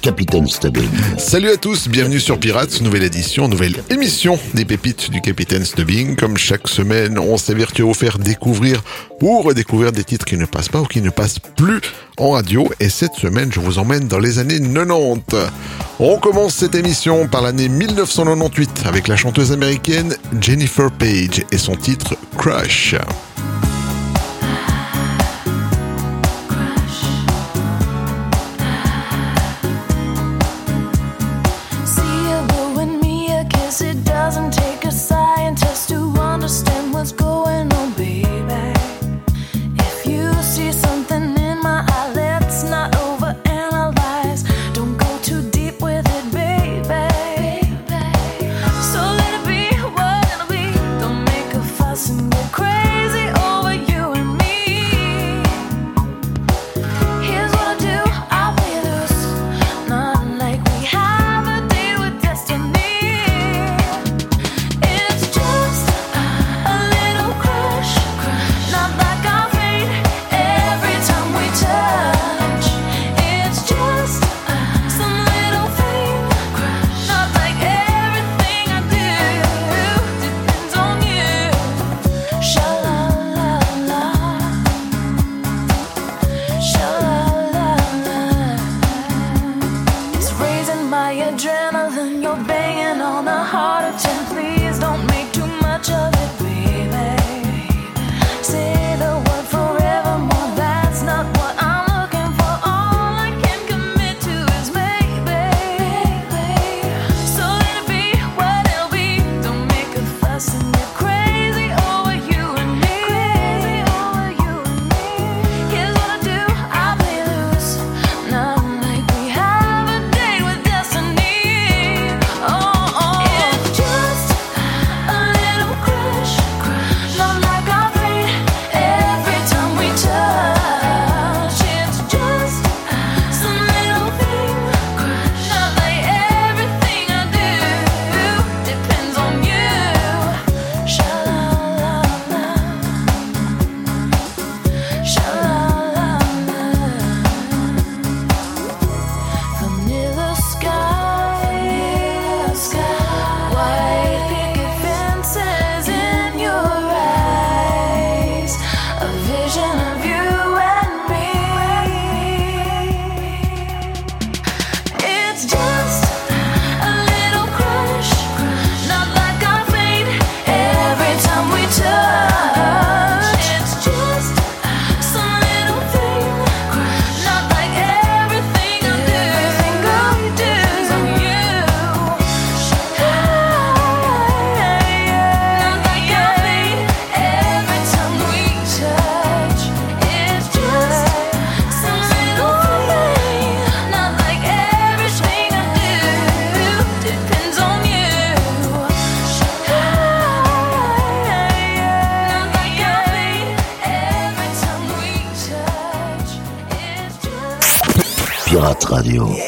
Capitaine Stubbing. Salut à tous, bienvenue sur Pirates, nouvelle édition, nouvelle émission des pépites du Capitaine Stubbing. Comme chaque semaine, on s'évertue à vous faire découvrir ou redécouvrir des titres qui ne passent pas ou qui ne passent plus en radio. Et cette semaine, je vous emmène dans les années 90. On commence cette émission par l'année 1998 avec la chanteuse américaine Jennifer Page et son titre Crush. on the heart of gently Radio.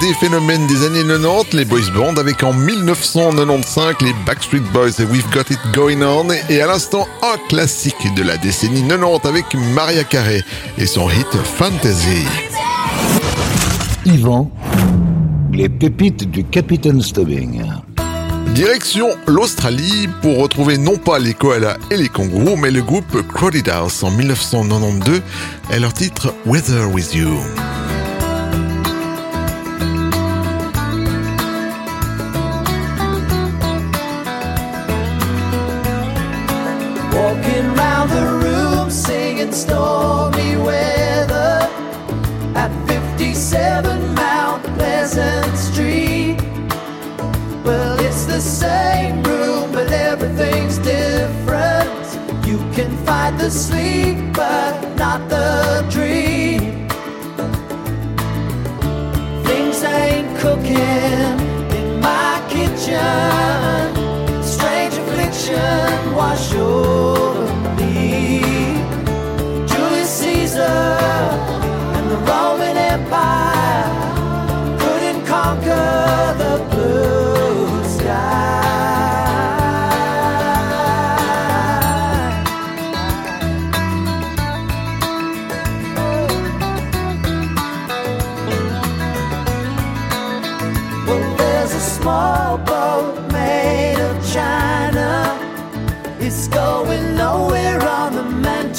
des phénomènes des années 90, les boys band avec en 1995 les Backstreet Boys et We've Got It Going On et à l'instant un classique de la décennie 90 avec Maria Carey et son hit Fantasy. Yvan, les pépites du Capitaine Stubbing. Direction l'Australie pour retrouver non pas les koalas et les kangourous, mais le groupe Crowded House en 1992 et leur titre Weather With You. pleasant street. Well, it's the same room, but everything's different. You can fight the sleep, but not the dream. Things ain't cooking in my kitchen. Strange affliction wash over me. Julius Caesar and the Roman Empire.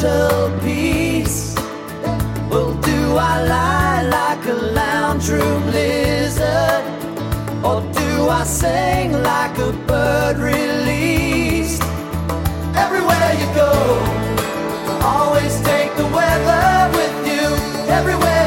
mental peace. Well, do I lie like a lounge room lizard? Or do I sing like a bird released? Everywhere you go, always take the weather with you. Everywhere.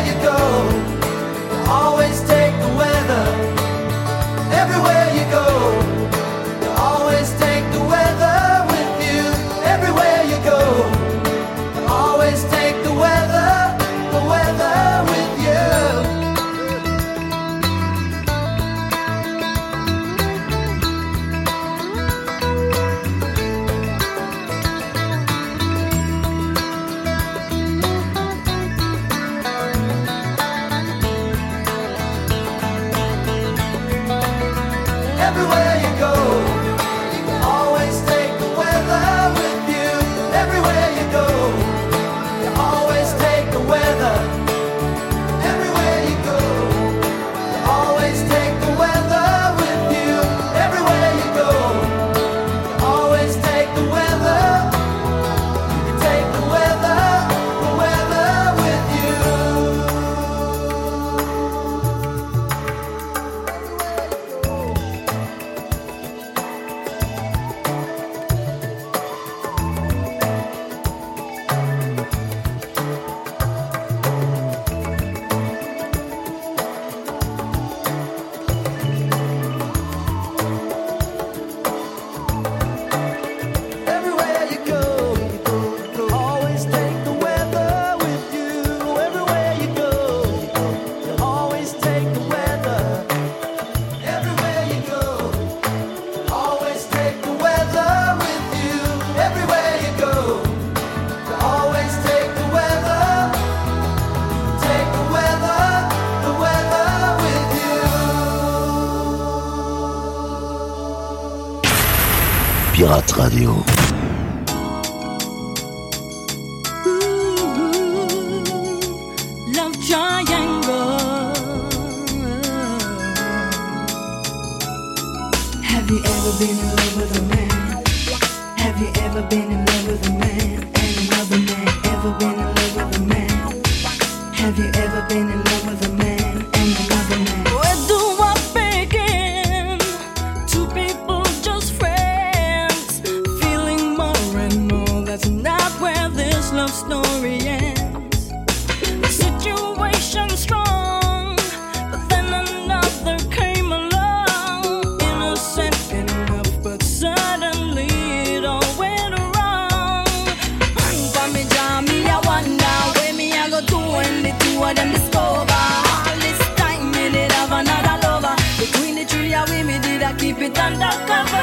keep it undercover.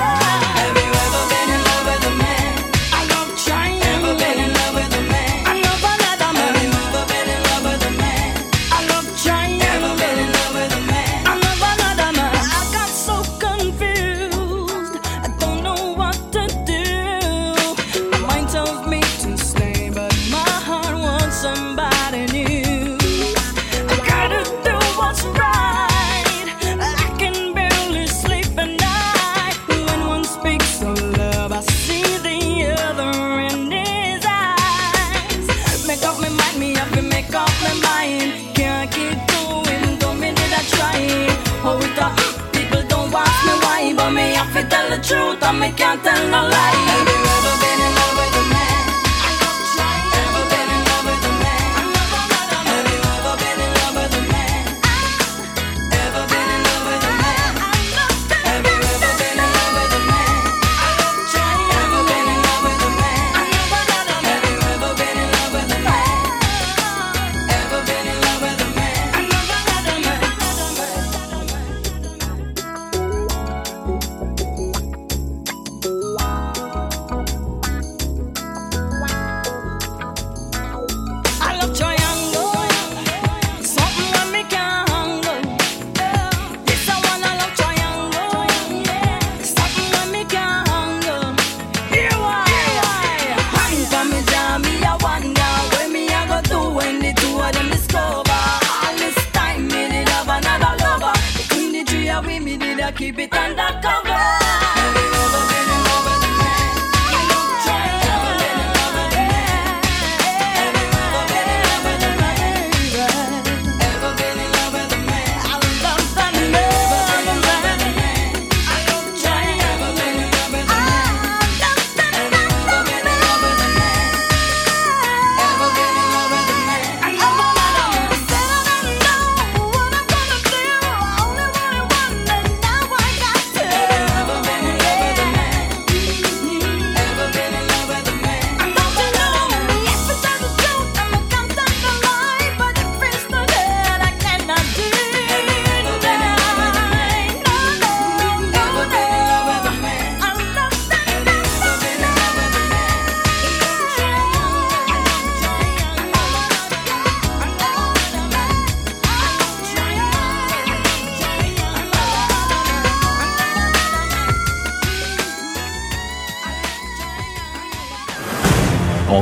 Have you ever been? can't tell no lie. keep it under cover.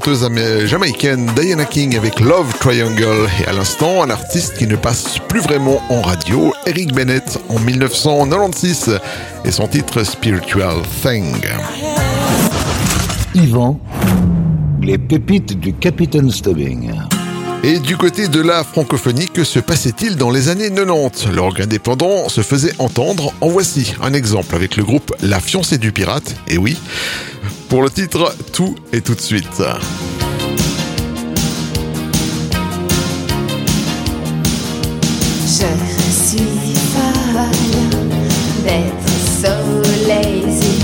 Chanteuse jamaïcaine Diana King avec Love Triangle et à l'instant un artiste qui ne passe plus vraiment en radio, Eric Bennett en 1996 et son titre Spiritual Thing. Yvan, les pépites du Capitaine Stubbing. Et du côté de la francophonie, que se passait-il dans les années 90 Le rock indépendant se faisait entendre. En voici un exemple avec le groupe La Fiancée du Pirate. Et oui, pour le titre Tout et tout de suite. Je suis folle d'être so lazy,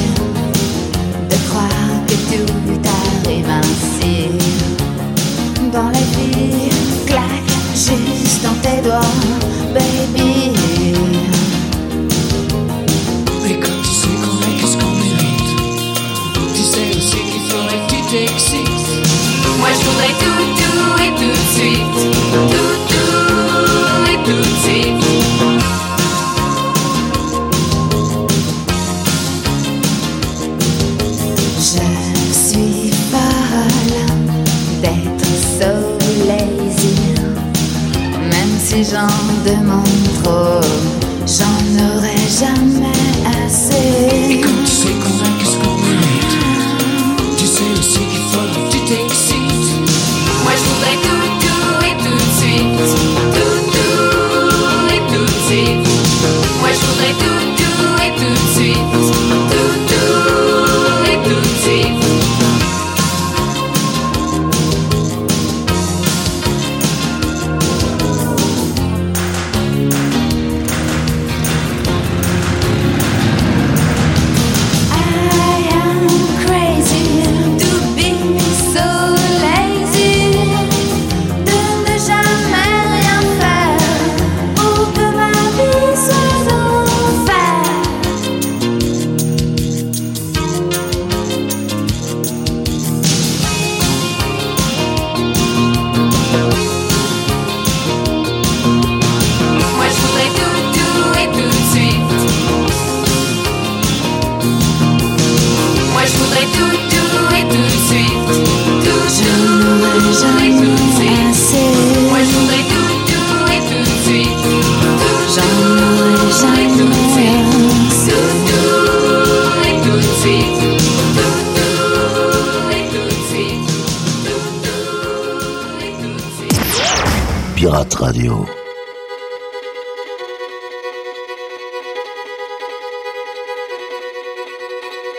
de croire que tout arrive ainsi. Dans la vie, claque juste dans tes doigts,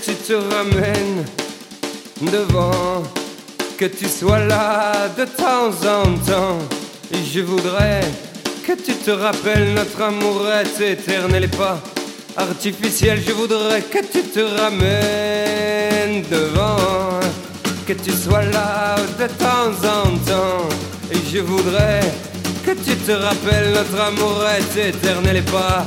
Tu te ramènes devant, que tu sois là de temps en temps. Et je voudrais que tu te rappelles notre amour est éternel et pas artificiel. Je voudrais que tu te ramènes devant, que tu sois là de temps en temps. Et je voudrais que tu te rappelles notre amour est éternel et pas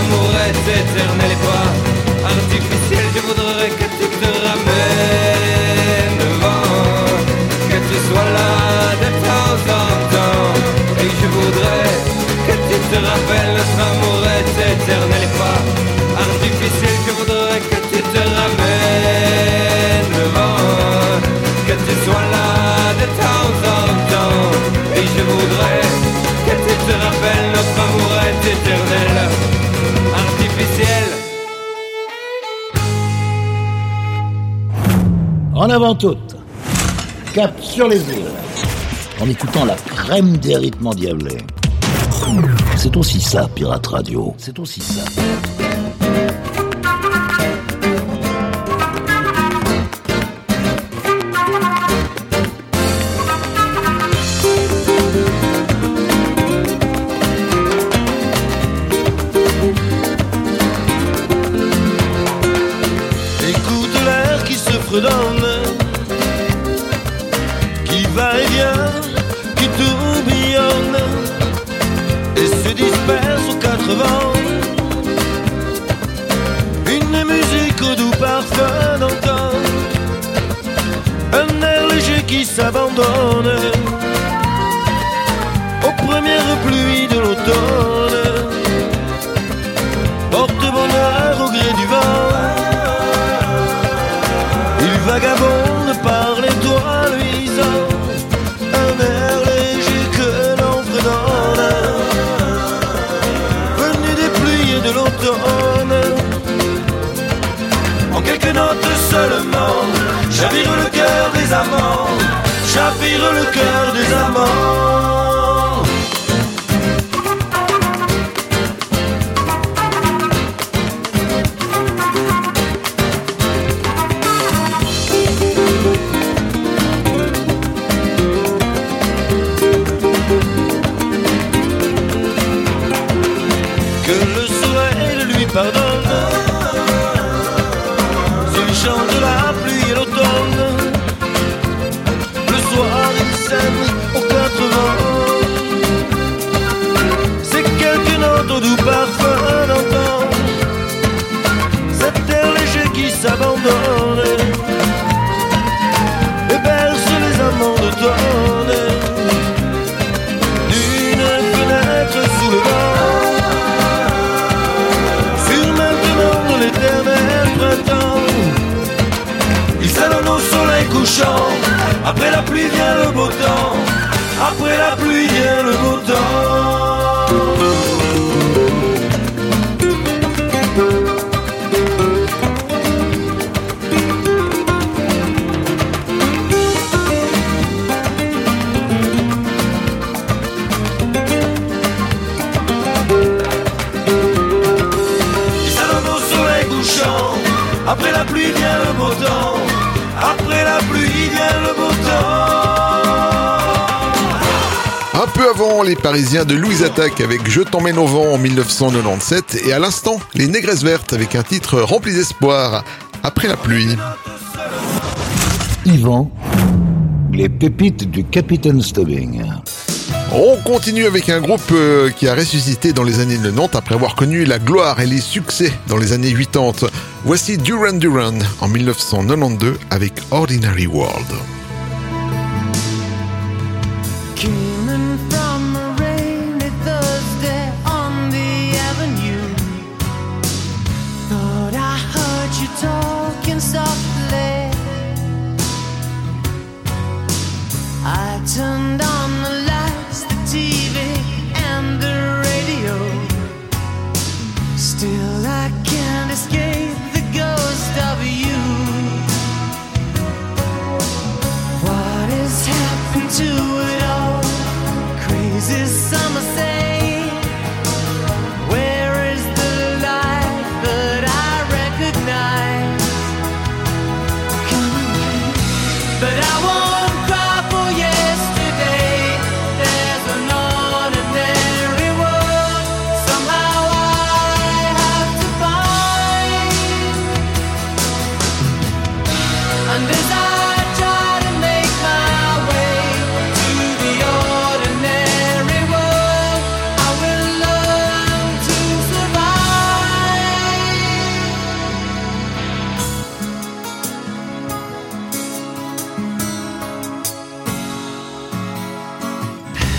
que rappelles notre amour est éternel et pas artificiel. Je voudrais que tu te ramènes devant, que tu sois là de temps en temps. Et je voudrais que tu te rappelles notre amour est éternel, artificiel. En avant toutes, cap sur les îles, en écoutant la crème des rythmes endiablés. C'est aussi ça, Pirate Radio. C'est aussi ça. Aux premières pluies de l'automne. Porte bonheur au gré du vent. Il vagabonde par les toits luisants, un air léger que l'on fredonne, venu des pluies de l'automne. En quelques notes seulement, chavire le cœur des amants, chavire le cœur des amants. Après la pluie vient le beau temps, après la pluie vient le beau temps. Après la pluie vient le beau temps, Un peu avant, les Parisiens de Louise Attaque avec Je t'emmène au vent en 1997 et à l'instant, les Négresses Vertes avec un titre rempli d'espoir, Après la pluie. Yvan, les pépites du Capitaine Stubbing. On continue avec un groupe euh, qui a ressuscité dans les années 90 après avoir connu la gloire et les succès dans les années 80. Voici Duran Duran en 1992 avec Ordinary World.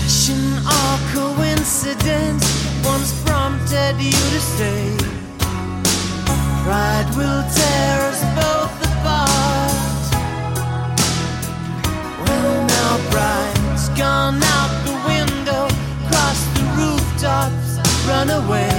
Passion or coincidence once prompted you to stay. Pride will tear us both apart. Well, now pride's gone out the window, cross the rooftops, run away.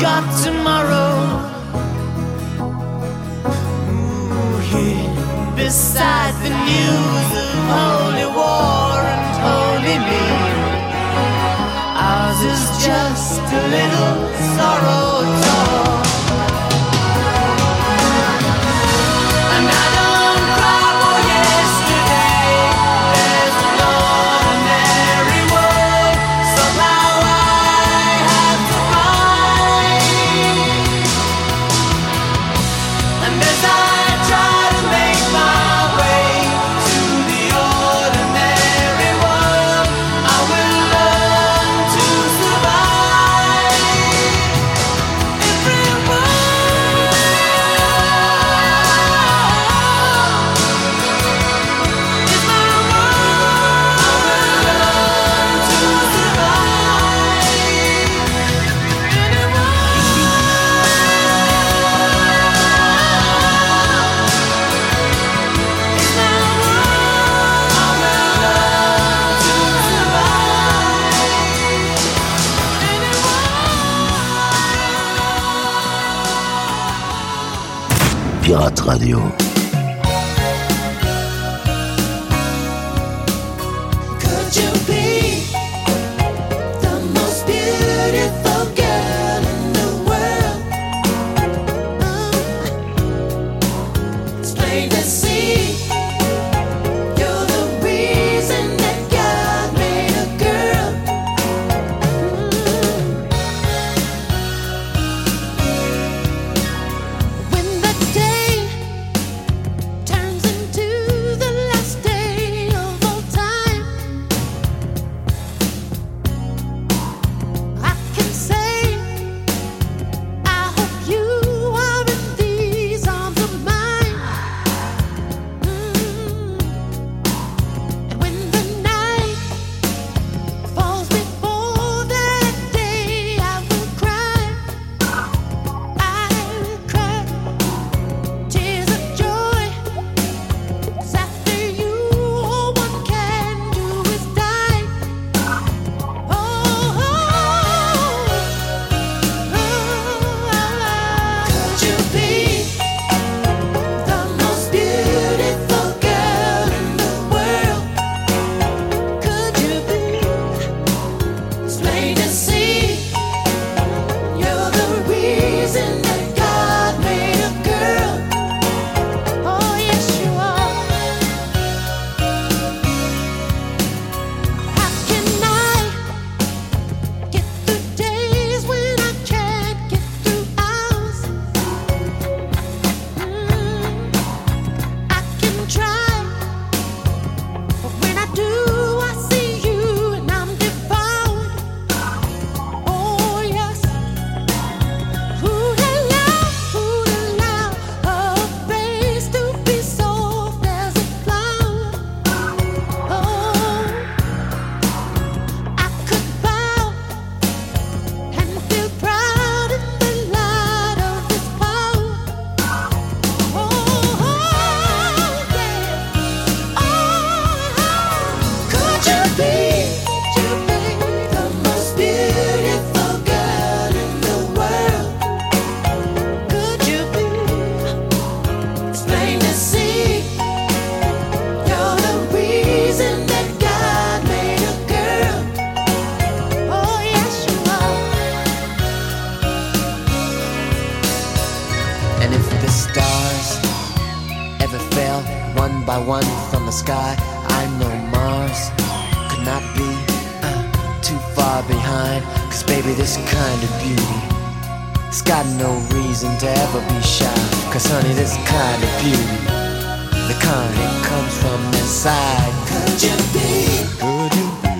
got tomorrow. Ooh, yeah. Beside the news of holy war and holy me, ours is just a little. Song Radio. sky. I'm no Mars, could not be uh, too far behind. Cause baby, this kind of beauty, it's got no reason to ever be shy. Cause honey, this kind of beauty, the kind that comes from inside. Could you be? Could you be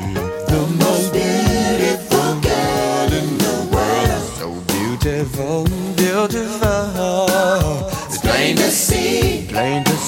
the most beautiful girl in the world? So beautiful, beautiful. It's plain to see, plain to see.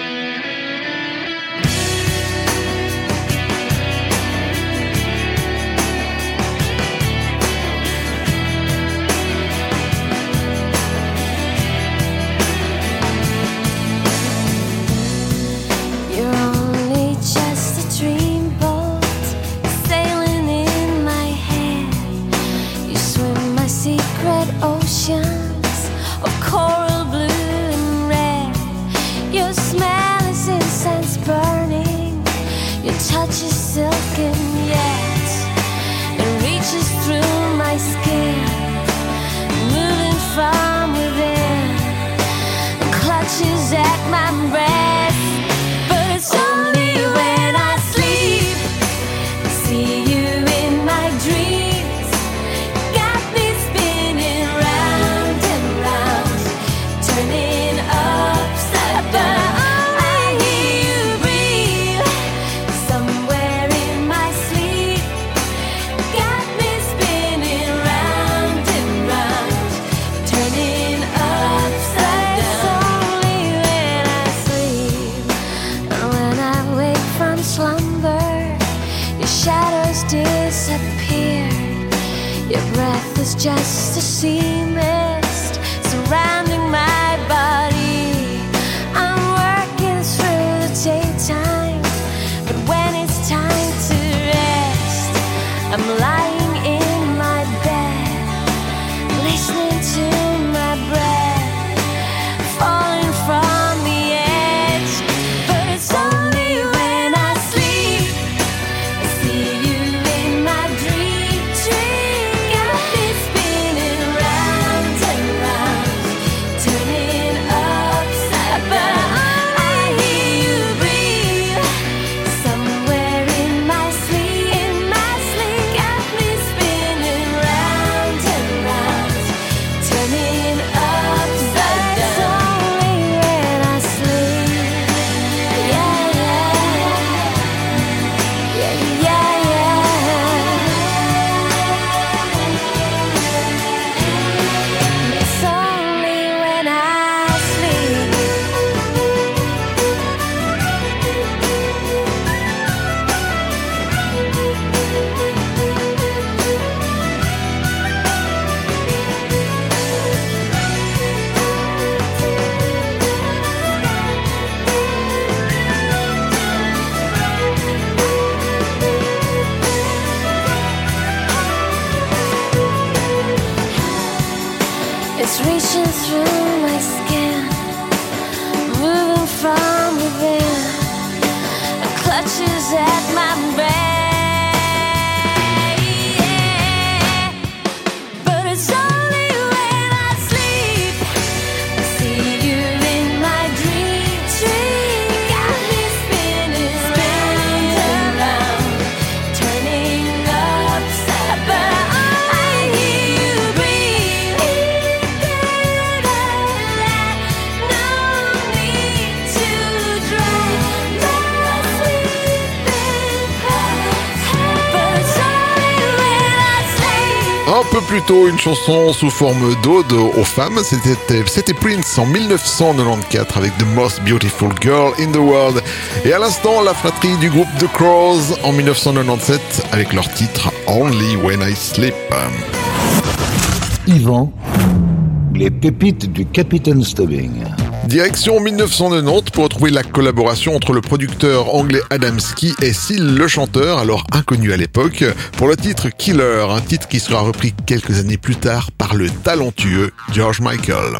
une chanson sous forme d'ode aux femmes. C'était Prince en 1994 avec The Most Beautiful Girl in the World. Et à l'instant, la fratrie du groupe The Crows en 1997 avec leur titre Only When I Sleep. Yvan, les pépites du Capitaine Stubbing. Direction 1990 pour retrouver la collaboration entre le producteur anglais Adamski et Seal le chanteur, alors inconnu à l'époque, pour le titre Killer, un titre qui sera repris quelques années plus tard par le talentueux George Michael.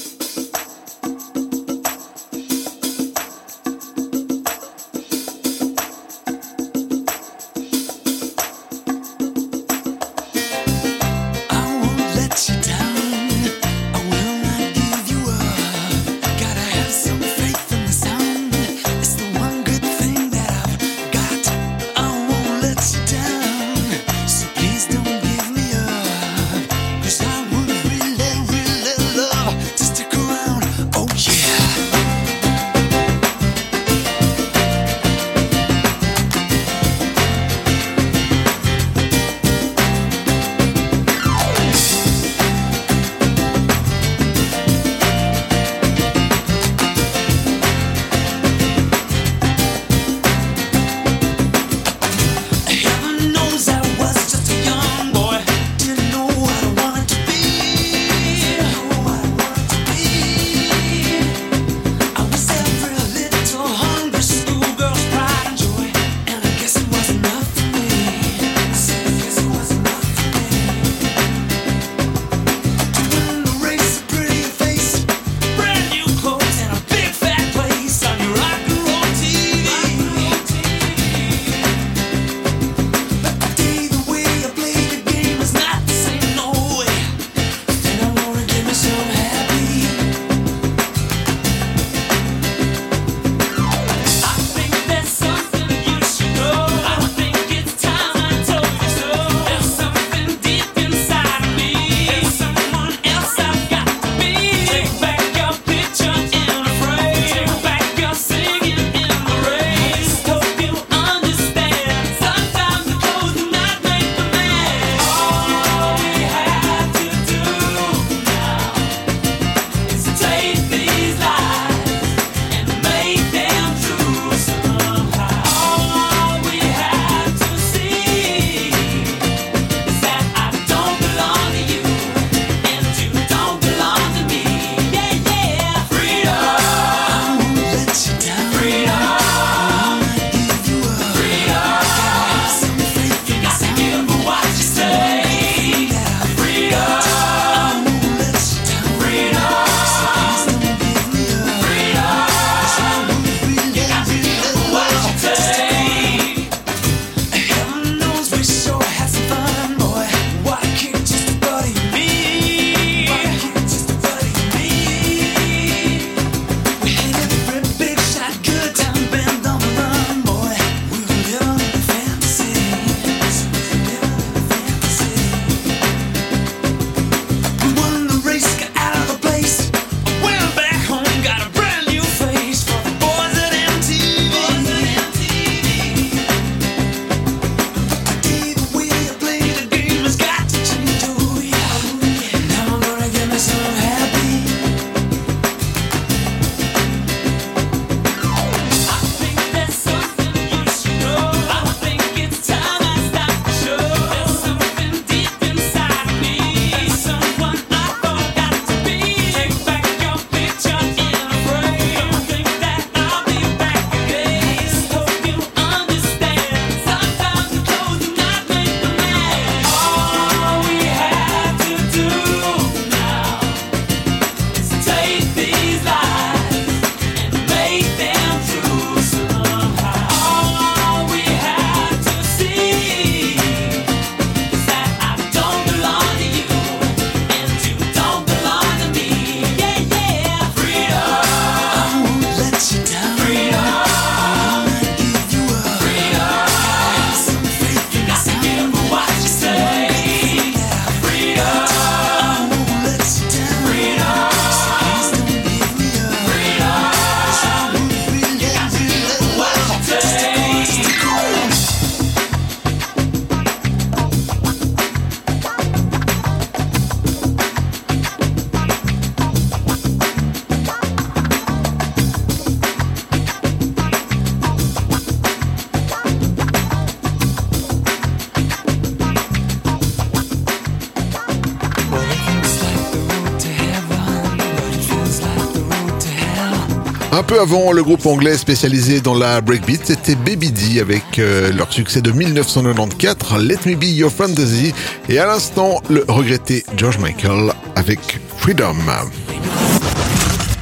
Avant, le groupe anglais spécialisé dans la breakbeat, c'était Baby D avec euh, leur succès de 1994, Let Me Be Your Fantasy, et à l'instant, le regretté George Michael avec Freedom.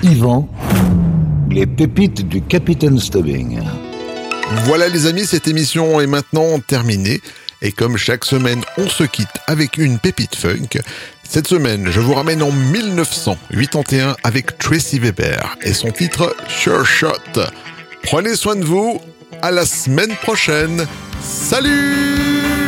Yvan, les pépites du Capitaine Stubbing. Voilà les amis, cette émission est maintenant terminée. Et comme chaque semaine, on se quitte avec une pépite funk. Cette semaine, je vous ramène en 1981 avec Tracy Weber et son titre Sure Shot. Prenez soin de vous. À la semaine prochaine. Salut